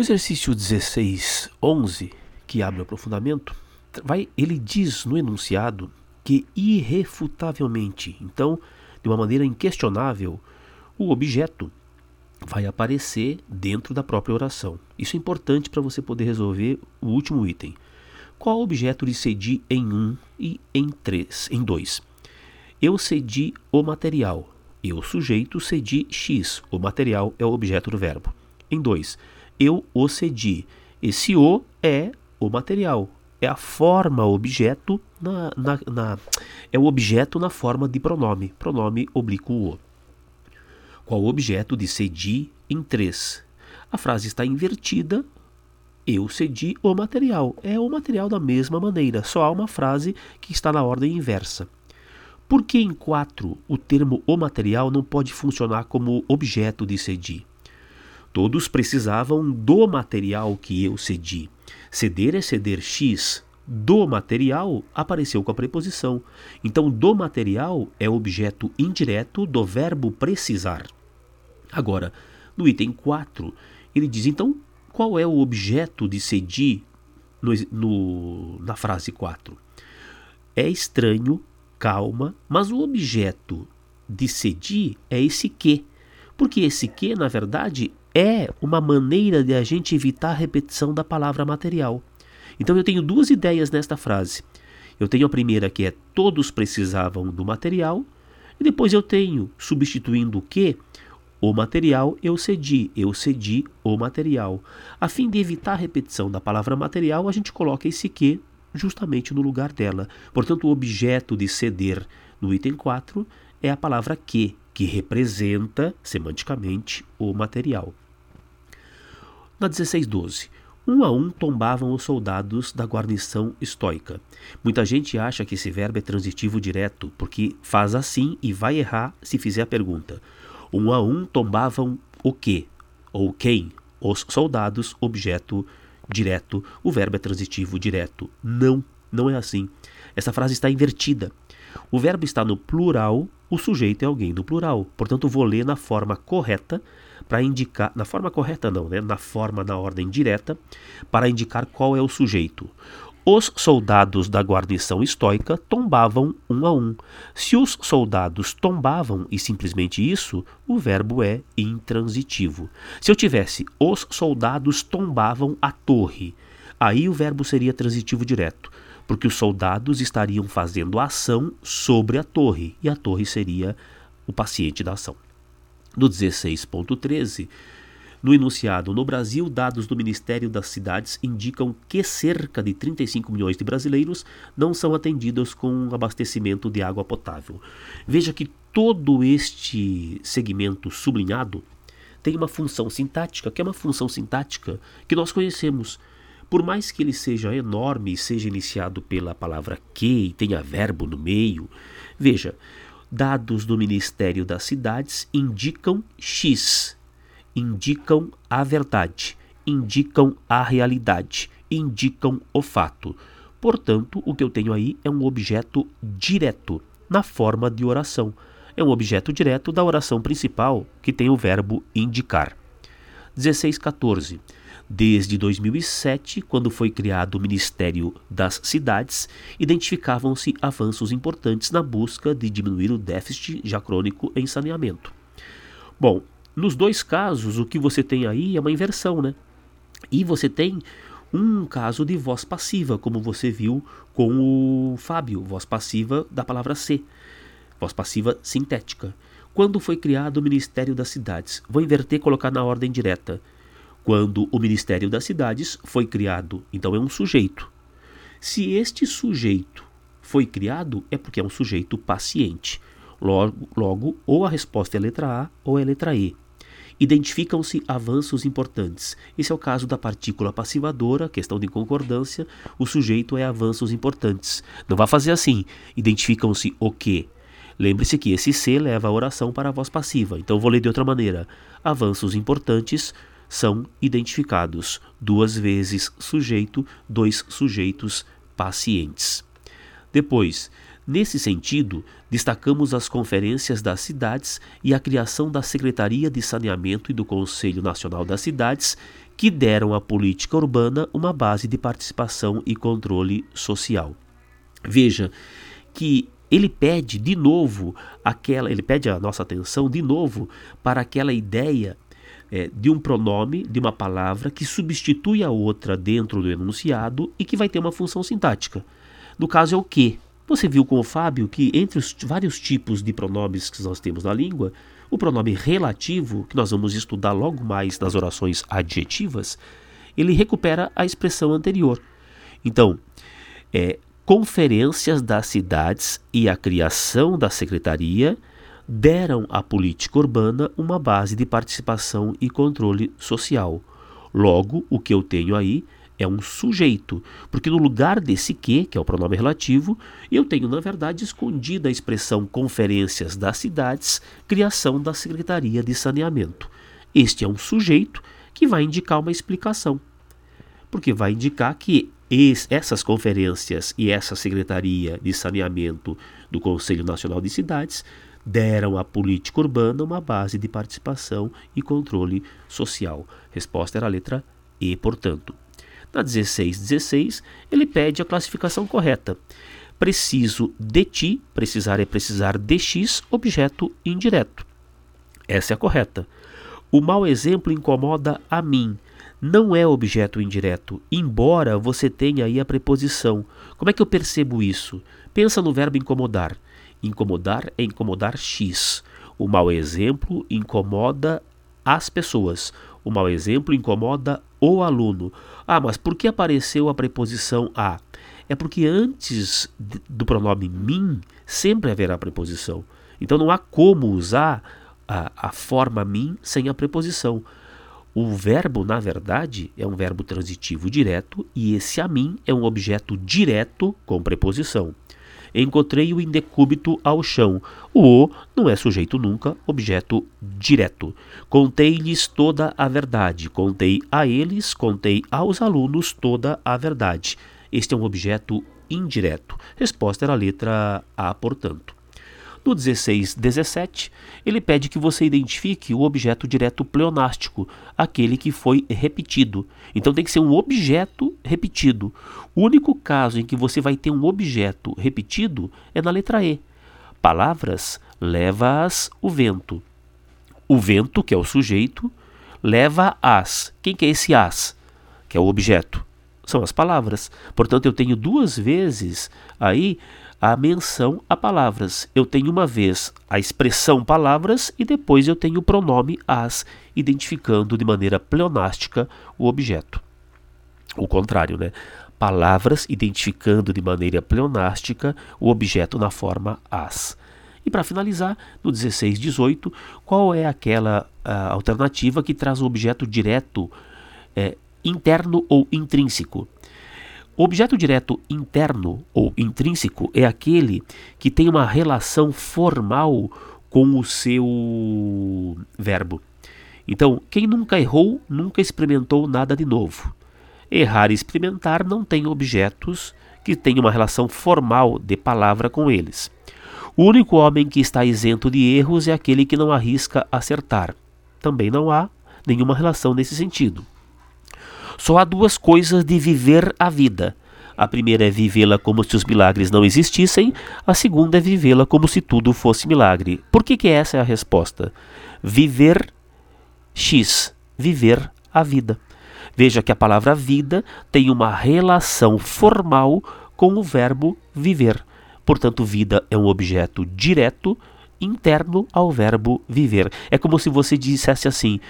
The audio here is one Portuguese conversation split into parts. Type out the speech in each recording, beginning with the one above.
O exercício 1611, que abre o aprofundamento, vai, ele diz no enunciado que irrefutavelmente, então, de uma maneira inquestionável, o objeto vai aparecer dentro da própria oração. Isso é importante para você poder resolver o último item. Qual objeto de cedi em um e em três, em dois? Eu cedi o material. Eu, sujeito, cedi X. O material é o objeto do verbo. Em dois, eu o cedi. Esse o é o material. É a forma objeto na, na, na, é o objeto na forma de pronome. Pronome oblíquo o. Qual o objeto de cedi em três? A frase está invertida. Eu cedi o material. É o material da mesma maneira, só há uma frase que está na ordem inversa. Por que em 4 o termo o material não pode funcionar como objeto de cedi? Todos precisavam do material que eu cedi. Ceder é ceder X. Do material apareceu com a preposição. Então, do material é objeto indireto do verbo precisar. Agora, no item 4, ele diz: então, qual é o objeto de cedi no, no, na frase 4? É estranho calma, mas o objeto de cedi é esse que. Porque esse que, na verdade, é uma maneira de a gente evitar a repetição da palavra material. Então eu tenho duas ideias nesta frase. Eu tenho a primeira que é todos precisavam do material, e depois eu tenho, substituindo o que, o material eu cedi, eu cedi o material. A fim de evitar a repetição da palavra material, a gente coloca esse que justamente no lugar dela. Portanto, o objeto de ceder no item 4 é a palavra que, que representa semanticamente o material. Na 1612, um a um tombavam os soldados da guarnição estoica. Muita gente acha que esse verbo é transitivo direto, porque faz assim e vai errar se fizer a pergunta. Um a um tombavam o que? Ou quem? Os soldados, objeto direto, o verbo é transitivo direto. Não, não é assim. Essa frase está invertida. O verbo está no plural, o sujeito é alguém do plural. Portanto, vou ler na forma correta para indicar, na forma correta não, né? Na forma na ordem direta para indicar qual é o sujeito. Os soldados da guarnição estoica tombavam um a um. Se os soldados tombavam e simplesmente isso, o verbo é intransitivo. Se eu tivesse os soldados tombavam a torre, aí o verbo seria transitivo direto, porque os soldados estariam fazendo ação sobre a torre e a torre seria o paciente da ação. No 16.13, no enunciado, no Brasil, dados do Ministério das Cidades indicam que cerca de 35 milhões de brasileiros não são atendidos com abastecimento de água potável. Veja que todo este segmento sublinhado tem uma função sintática, que é uma função sintática que nós conhecemos. Por mais que ele seja enorme e seja iniciado pela palavra que e tenha verbo no meio, veja, dados do Ministério das Cidades indicam X indicam a verdade, indicam a realidade, indicam o fato. Portanto, o que eu tenho aí é um objeto direto, na forma de oração. É um objeto direto da oração principal, que tem o verbo indicar. 1614. Desde 2007, quando foi criado o Ministério das Cidades, identificavam-se avanços importantes na busca de diminuir o déficit já crônico em saneamento. Bom, nos dois casos, o que você tem aí é uma inversão, né? E você tem um caso de voz passiva, como você viu com o Fábio, voz passiva da palavra ser, voz passiva sintética. Quando foi criado o Ministério das Cidades? Vou inverter e colocar na ordem direta. Quando o Ministério das Cidades foi criado, então é um sujeito. Se este sujeito foi criado, é porque é um sujeito paciente. Logo, logo, ou a resposta é letra A ou é letra E. Identificam-se avanços importantes. Esse é o caso da partícula passivadora, questão de concordância. O sujeito é avanços importantes. Não vá fazer assim. Identificam-se o que? Lembre-se que esse C leva a oração para a voz passiva. Então vou ler de outra maneira. Avanços importantes são identificados. Duas vezes sujeito, dois sujeitos pacientes. Depois, Nesse sentido, destacamos as conferências das cidades e a criação da Secretaria de Saneamento e do Conselho Nacional das Cidades, que deram à política urbana uma base de participação e controle social. Veja que ele pede de novo aquela, ele pede a nossa atenção de novo para aquela ideia é, de um pronome, de uma palavra que substitui a outra dentro do enunciado e que vai ter uma função sintática. No caso é o que. Você viu com o Fábio que entre os vários tipos de pronomes que nós temos na língua, o pronome relativo, que nós vamos estudar logo mais nas orações adjetivas, ele recupera a expressão anterior. Então, é, conferências das cidades e a criação da secretaria deram à política urbana uma base de participação e controle social. Logo, o que eu tenho aí é um sujeito, porque no lugar desse que, que é o pronome relativo, eu tenho na verdade escondida a expressão conferências das cidades, criação da Secretaria de Saneamento. Este é um sujeito que vai indicar uma explicação, porque vai indicar que essas conferências e essa Secretaria de Saneamento do Conselho Nacional de Cidades deram à política urbana uma base de participação e controle social. Resposta era a letra E, portanto. Na 1616, ele pede a classificação correta. Preciso de ti, precisar é precisar de x, objeto indireto. Essa é a correta. O mau exemplo incomoda a mim. Não é objeto indireto, embora você tenha aí a preposição. Como é que eu percebo isso? Pensa no verbo incomodar. Incomodar é incomodar X. O mau exemplo incomoda as pessoas. O mau exemplo incomoda o aluno. Ah, mas por que apareceu a preposição a? É porque antes do pronome mim sempre haverá preposição. Então não há como usar a, a forma mim sem a preposição. O verbo, na verdade, é um verbo transitivo direto e esse a mim é um objeto direto com preposição. Encontrei-o em decúbito ao chão. O o não é sujeito nunca, objeto direto. Contei-lhes toda a verdade. Contei a eles, contei aos alunos toda a verdade. Este é um objeto indireto. Resposta era a letra A, portanto. No 16, 17, ele pede que você identifique o objeto direto pleonástico, aquele que foi repetido. Então tem que ser um objeto repetido. O único caso em que você vai ter um objeto repetido é na letra E. Palavras leva-as o vento. O vento, que é o sujeito, leva as. Quem que é esse as? Que é o objeto. São as palavras. Portanto, eu tenho duas vezes aí a menção a palavras. Eu tenho uma vez a expressão palavras e depois eu tenho o pronome as, identificando de maneira pleonástica o objeto. O contrário, né? Palavras identificando de maneira pleonástica o objeto na forma as. E para finalizar, no 16, 18, qual é aquela alternativa que traz o objeto direto, é, interno ou intrínseco? O objeto direto interno ou intrínseco é aquele que tem uma relação formal com o seu verbo. Então, quem nunca errou, nunca experimentou nada de novo. Errar e experimentar não tem objetos que tenham uma relação formal de palavra com eles. O único homem que está isento de erros é aquele que não arrisca acertar. Também não há nenhuma relação nesse sentido. Só há duas coisas de viver a vida. A primeira é vivê-la como se os milagres não existissem, a segunda é vivê-la como se tudo fosse milagre. Por que, que essa é a resposta? Viver X, viver a vida. Veja que a palavra vida tem uma relação formal com o verbo viver. Portanto, vida é um objeto direto, interno ao verbo viver. É como se você dissesse assim: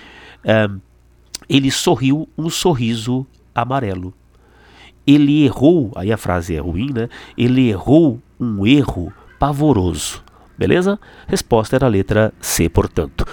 ele sorriu um sorriso amarelo. Ele errou, aí a frase é ruim, né? Ele errou um erro pavoroso. Beleza? Resposta era a letra C, portanto.